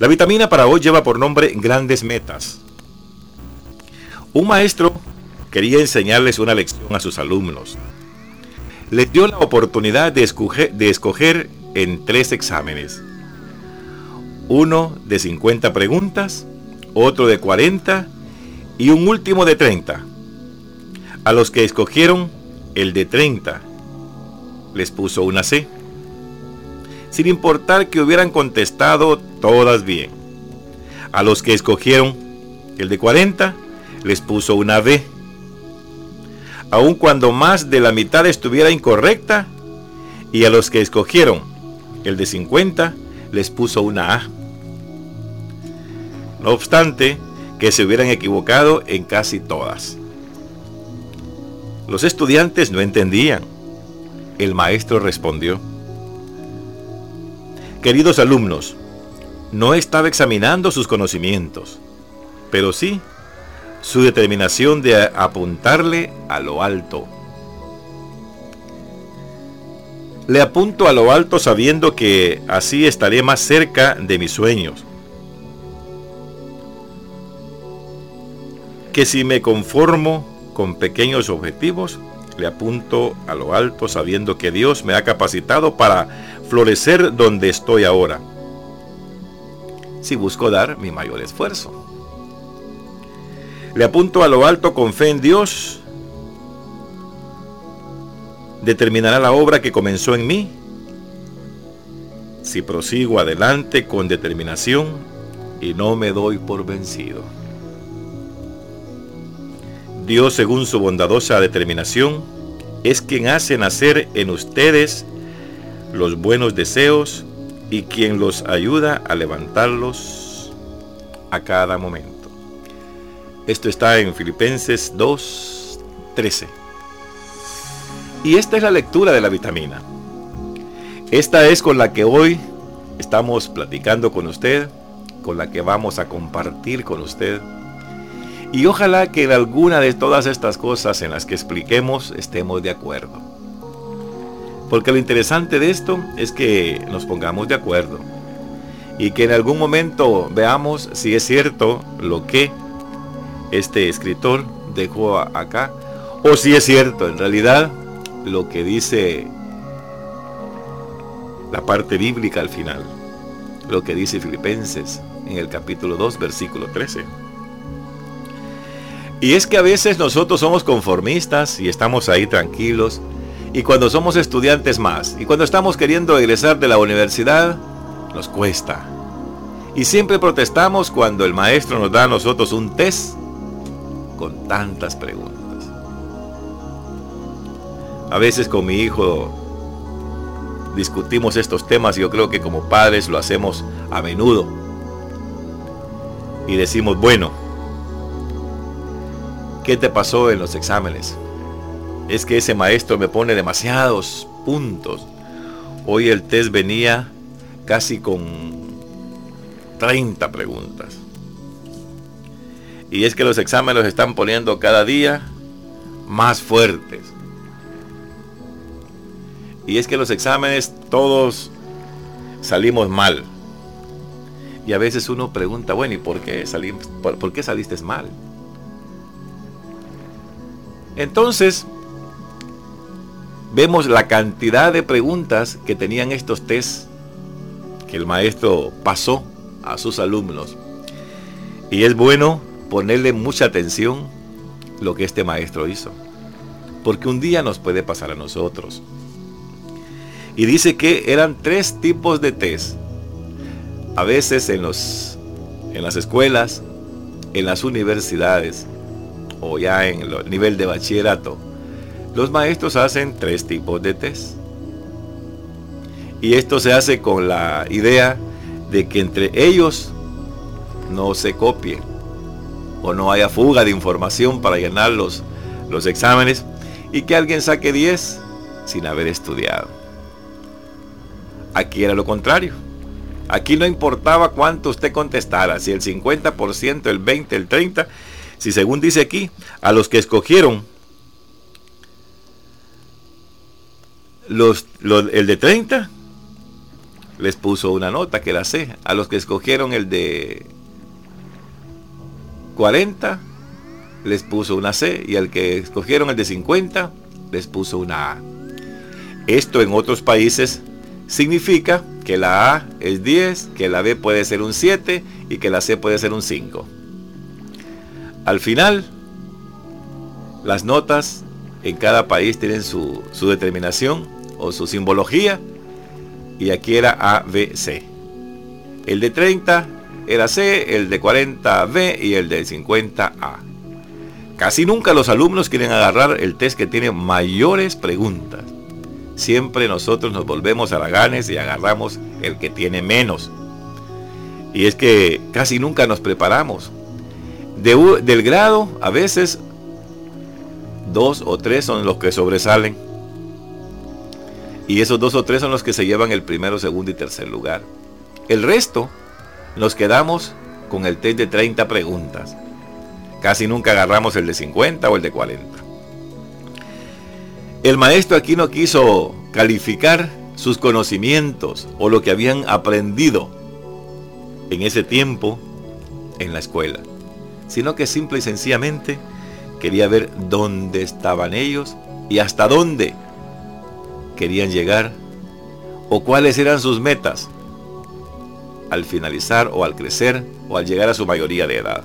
La vitamina para hoy lleva por nombre Grandes Metas. Un maestro quería enseñarles una lección a sus alumnos. Les dio la oportunidad de escoger, de escoger en tres exámenes. Uno de 50 preguntas, otro de 40 y un último de 30. A los que escogieron el de 30 les puso una C sin importar que hubieran contestado todas bien. A los que escogieron el de 40, les puso una B. Aun cuando más de la mitad estuviera incorrecta, y a los que escogieron el de 50, les puso una A. No obstante, que se hubieran equivocado en casi todas. Los estudiantes no entendían. El maestro respondió, Queridos alumnos, no estaba examinando sus conocimientos, pero sí su determinación de apuntarle a lo alto. Le apunto a lo alto sabiendo que así estaré más cerca de mis sueños. Que si me conformo con pequeños objetivos, le apunto a lo alto sabiendo que Dios me ha capacitado para florecer donde estoy ahora, si busco dar mi mayor esfuerzo. Le apunto a lo alto con fe en Dios, determinará la obra que comenzó en mí, si prosigo adelante con determinación y no me doy por vencido. Dios, según su bondadosa determinación, es quien hace nacer en ustedes los buenos deseos y quien los ayuda a levantarlos a cada momento. Esto está en Filipenses 2.13. Y esta es la lectura de la vitamina. Esta es con la que hoy estamos platicando con usted, con la que vamos a compartir con usted. Y ojalá que en alguna de todas estas cosas en las que expliquemos estemos de acuerdo. Porque lo interesante de esto es que nos pongamos de acuerdo y que en algún momento veamos si es cierto lo que este escritor dejó acá o si es cierto en realidad lo que dice la parte bíblica al final, lo que dice Filipenses en el capítulo 2, versículo 13. Y es que a veces nosotros somos conformistas y estamos ahí tranquilos y cuando somos estudiantes más. Y cuando estamos queriendo egresar de la universidad, nos cuesta. Y siempre protestamos cuando el maestro nos da a nosotros un test con tantas preguntas. A veces con mi hijo discutimos estos temas y yo creo que como padres lo hacemos a menudo. Y decimos, bueno, ¿qué te pasó en los exámenes? Es que ese maestro me pone demasiados puntos. Hoy el test venía casi con 30 preguntas. Y es que los exámenes los están poniendo cada día más fuertes. Y es que los exámenes todos salimos mal. Y a veces uno pregunta, bueno, ¿y por qué, por qué saliste mal? Entonces, vemos la cantidad de preguntas que tenían estos test que el maestro pasó a sus alumnos. Y es bueno ponerle mucha atención lo que este maestro hizo. Porque un día nos puede pasar a nosotros. Y dice que eran tres tipos de test. A veces en, los, en las escuelas, en las universidades o ya en el nivel de bachillerato los maestros hacen tres tipos de test. Y esto se hace con la idea de que entre ellos no se copie o no haya fuga de información para llenar los, los exámenes y que alguien saque 10 sin haber estudiado. Aquí era lo contrario. Aquí no importaba cuánto usted contestara, si el 50%, el 20%, el 30%, si según dice aquí, a los que escogieron los, el de 30 les puso una nota que la C. A los que escogieron el de 40 les puso una C y al que escogieron el de 50 les puso una A. Esto en otros países significa que la A es 10, que la B puede ser un 7 y que la C puede ser un 5. Al final, las notas en cada país tienen su, determinación o su simbología y aquí era A, B, C. El de 30 era C, el de 40 B y el de 50 A. Casi nunca los alumnos quieren agarrar el test que tiene mayores preguntas. Siempre nosotros nos volvemos haraganes y agarramos el que tiene menos. Y es que casi nunca nos preparamos. del grado, a veces dos o tres son los que sobresalen y esos dos o tres son los que se llevan el primero, segundo y tercer lugar. El resto nos quedamos con el test de 30 preguntas. Casi nunca agarramos el de 50 o el de 40. El maestro aquí no quiso calificar sus conocimientos o lo que habían aprendido en ese tiempo en la escuela, sino que simple y sencillamente quería ver dónde estaban ellos y hasta dónde querían llegar o cuáles eran sus metas al finalizar o al crecer o al llegar a su mayoría de edad.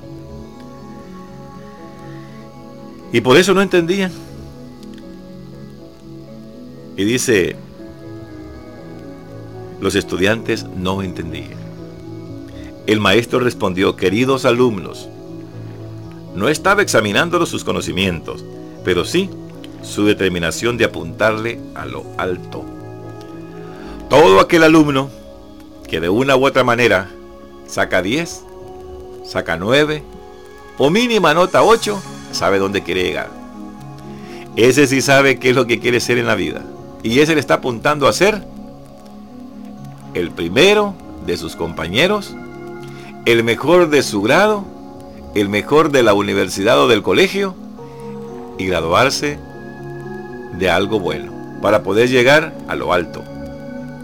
Y por eso no entendían. Y dice, los estudiantes no entendían. El maestro respondió, queridos alumnos, no estaba examinando sus conocimientos, pero sí su determinación de apuntarle a lo alto. Todo aquel alumno que de una u otra manera saca 10, saca 9 o mínima nota 8, sabe dónde quiere llegar. Ese sí sabe qué es lo que quiere ser en la vida. Y ese le está apuntando a ser el primero de sus compañeros, el mejor de su grado, el mejor de la universidad o del colegio y graduarse de algo bueno para poder llegar a lo alto.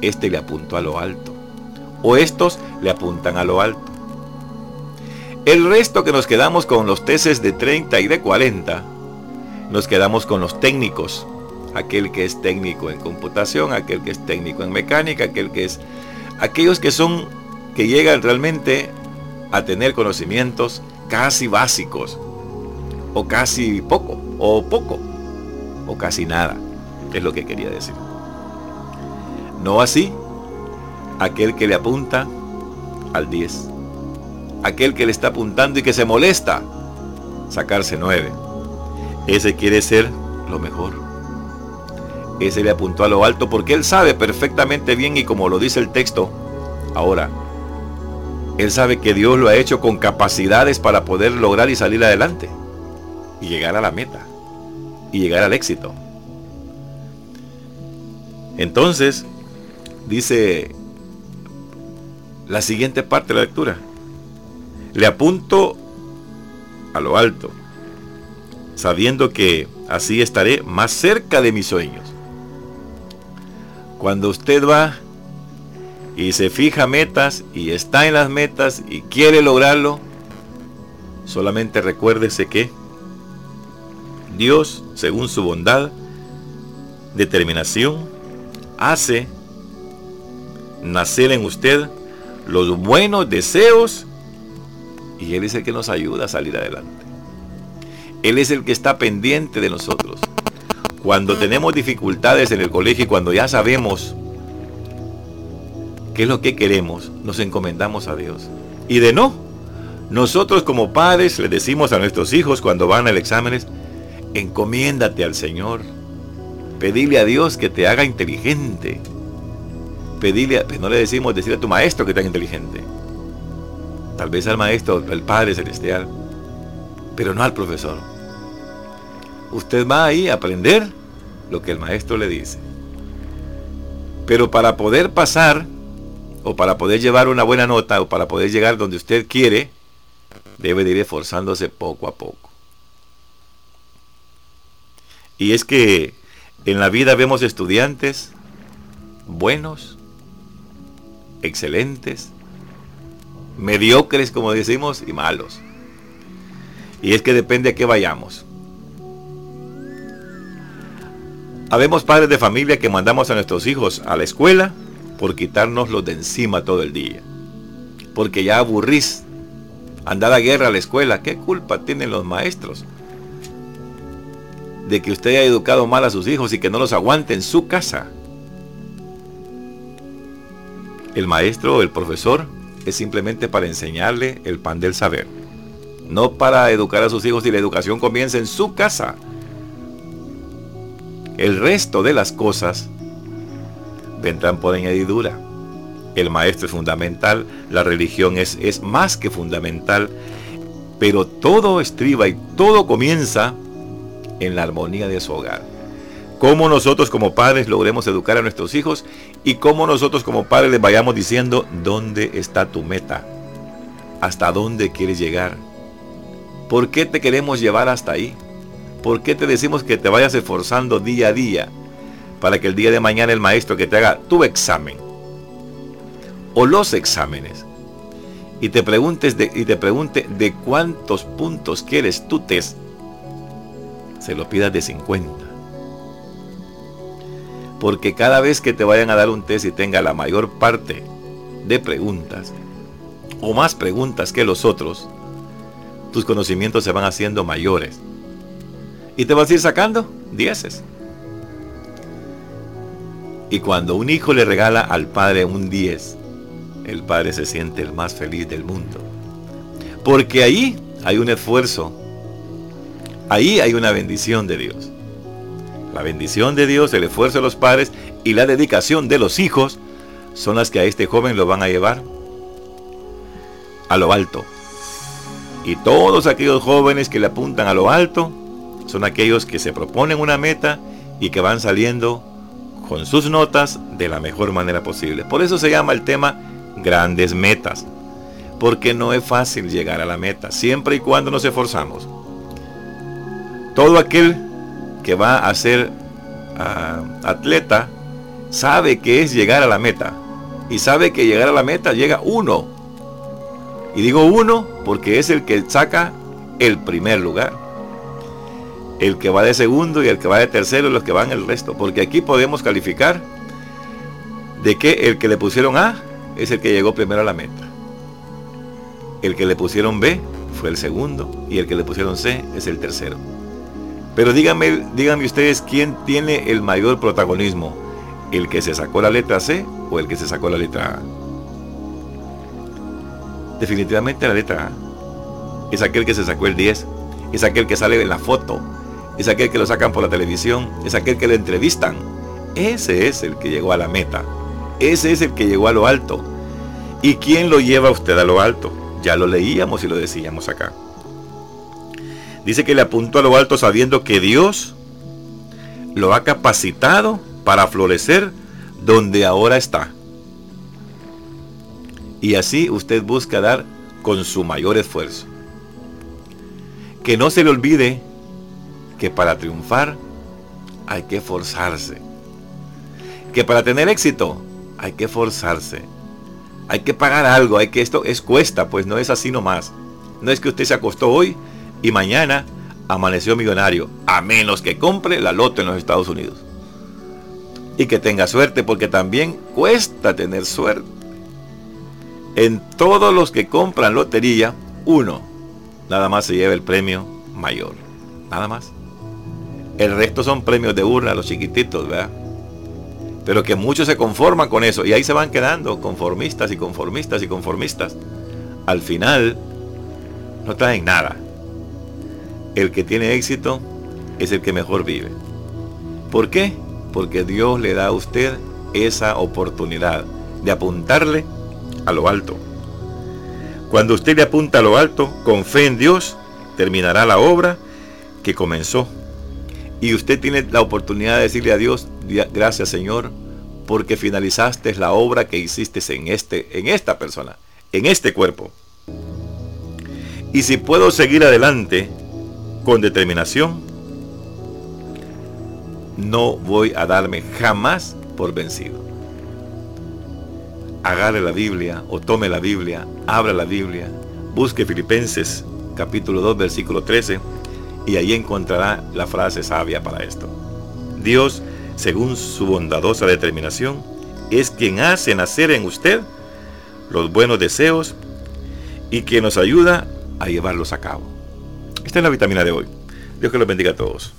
Este le apuntó a lo alto. O estos le apuntan a lo alto. El resto que nos quedamos con los tesis de 30 y de 40, nos quedamos con los técnicos. Aquel que es técnico en computación, aquel que es técnico en mecánica, aquel que es... Aquellos que son, que llegan realmente a tener conocimientos casi básicos, o casi poco, o poco o casi nada, es lo que quería decir. No así aquel que le apunta al 10, aquel que le está apuntando y que se molesta sacarse 9. Ese quiere ser lo mejor. Ese le apuntó a lo alto porque él sabe perfectamente bien y como lo dice el texto, ahora, él sabe que Dios lo ha hecho con capacidades para poder lograr y salir adelante y llegar a la meta y llegar al éxito. Entonces, dice la siguiente parte de la lectura. Le apunto a lo alto, sabiendo que así estaré más cerca de mis sueños. Cuando usted va y se fija metas y está en las metas y quiere lograrlo, solamente recuérdese que Dios, según su bondad, determinación, hace nacer en usted los buenos deseos y Él es el que nos ayuda a salir adelante. Él es el que está pendiente de nosotros. Cuando tenemos dificultades en el colegio y cuando ya sabemos es lo que queremos, nos encomendamos a Dios. Y de no, nosotros como padres le decimos a nuestros hijos cuando van al exámenes, encomiéndate al Señor. Pedile a Dios que te haga inteligente. Pedile, pues no le decimos decir a tu maestro que te haga inteligente. Tal vez al maestro, al Padre Celestial, pero no al profesor. Usted va ahí a aprender lo que el maestro le dice. Pero para poder pasar, o para poder llevar una buena nota, o para poder llegar donde usted quiere, debe de ir esforzándose poco a poco. Y es que en la vida vemos estudiantes buenos excelentes, mediocres como decimos y malos. Y es que depende a qué vayamos. Habemos padres de familia que mandamos a nuestros hijos a la escuela por quitárnoslos de encima todo el día. Porque ya aburrís andar a guerra a la escuela. ¿Qué culpa tienen los maestros? De que usted haya educado mal a sus hijos y que no los aguante en su casa. El maestro o el profesor es simplemente para enseñarle el pan del saber. No para educar a sus hijos y la educación comienza en su casa. El resto de las cosas vendrán por añadidura. El maestro es fundamental, la religión es, es más que fundamental, pero todo estriba y todo comienza en la armonía de su hogar. Cómo nosotros como padres logremos educar a nuestros hijos y cómo nosotros como padres les vayamos diciendo dónde está tu meta, hasta dónde quieres llegar, por qué te queremos llevar hasta ahí, por qué te decimos que te vayas esforzando día a día para que el día de mañana el maestro que te haga tu examen o los exámenes y te preguntes de, y te pregunte de cuántos puntos quieres tu test, se lo pidas de 50. Porque cada vez que te vayan a dar un test y tenga la mayor parte de preguntas, o más preguntas que los otros, tus conocimientos se van haciendo mayores. Y te vas a ir sacando dieces. Y cuando un hijo le regala al padre un 10, el padre se siente el más feliz del mundo. Porque ahí hay un esfuerzo. Ahí hay una bendición de Dios. La bendición de Dios, el esfuerzo de los padres y la dedicación de los hijos son las que a este joven lo van a llevar a lo alto. Y todos aquellos jóvenes que le apuntan a lo alto son aquellos que se proponen una meta y que van saliendo con sus notas de la mejor manera posible. Por eso se llama el tema grandes metas. Porque no es fácil llegar a la meta, siempre y cuando nos esforzamos. Todo aquel que va a ser ah, atleta sabe que es llegar a la meta. Y sabe que llegar a la meta llega uno. Y digo uno porque es el que saca el primer lugar el que va de segundo y el que va de tercero y los que van el resto. Porque aquí podemos calificar de que el que le pusieron A es el que llegó primero a la meta. El que le pusieron B fue el segundo y el que le pusieron C es el tercero. Pero díganme, díganme ustedes quién tiene el mayor protagonismo, el que se sacó la letra C o el que se sacó la letra A. Definitivamente la letra A. Es aquel que se sacó el 10, es aquel que sale en la foto, es aquel que lo sacan por la televisión, es aquel que le entrevistan. Ese es el que llegó a la meta. Ese es el que llegó a lo alto. ¿Y quién lo lleva a usted a lo alto? Ya lo leíamos y lo decíamos acá. Dice que le apuntó a lo alto sabiendo que Dios lo ha capacitado para florecer donde ahora está. Y así usted busca dar con su mayor esfuerzo. Que no se le olvide que para triunfar hay que forzarse. Que para tener éxito hay que forzarse. Hay que pagar algo, hay que esto es cuesta, pues no es así nomás. No es que usted se acostó hoy y mañana amaneció millonario, a menos que compre la loto en los Estados Unidos. Y que tenga suerte, porque también cuesta tener suerte. En todos los que compran lotería, uno nada más se lleva el premio mayor. Nada más. El resto son premios de urna, los chiquititos, ¿verdad? Pero que muchos se conforman con eso y ahí se van quedando conformistas y conformistas y conformistas. Al final no traen nada. El que tiene éxito es el que mejor vive. ¿Por qué? Porque Dios le da a usted esa oportunidad de apuntarle a lo alto. Cuando usted le apunta a lo alto, con fe en Dios, terminará la obra que comenzó y usted tiene la oportunidad de decirle a Dios, gracias Señor, porque finalizaste la obra que hiciste en, este, en esta persona, en este cuerpo. Y si puedo seguir adelante con determinación, no voy a darme jamás por vencido. agarre la Biblia o tome la Biblia, abra la Biblia, busque Filipenses capítulo 2 versículo 13 y ahí encontrará la frase sabia para esto. Dios, según su bondadosa determinación, es quien hace nacer en usted los buenos deseos y quien nos ayuda a llevarlos a cabo. Esta es la vitamina de hoy. Dios que los bendiga a todos.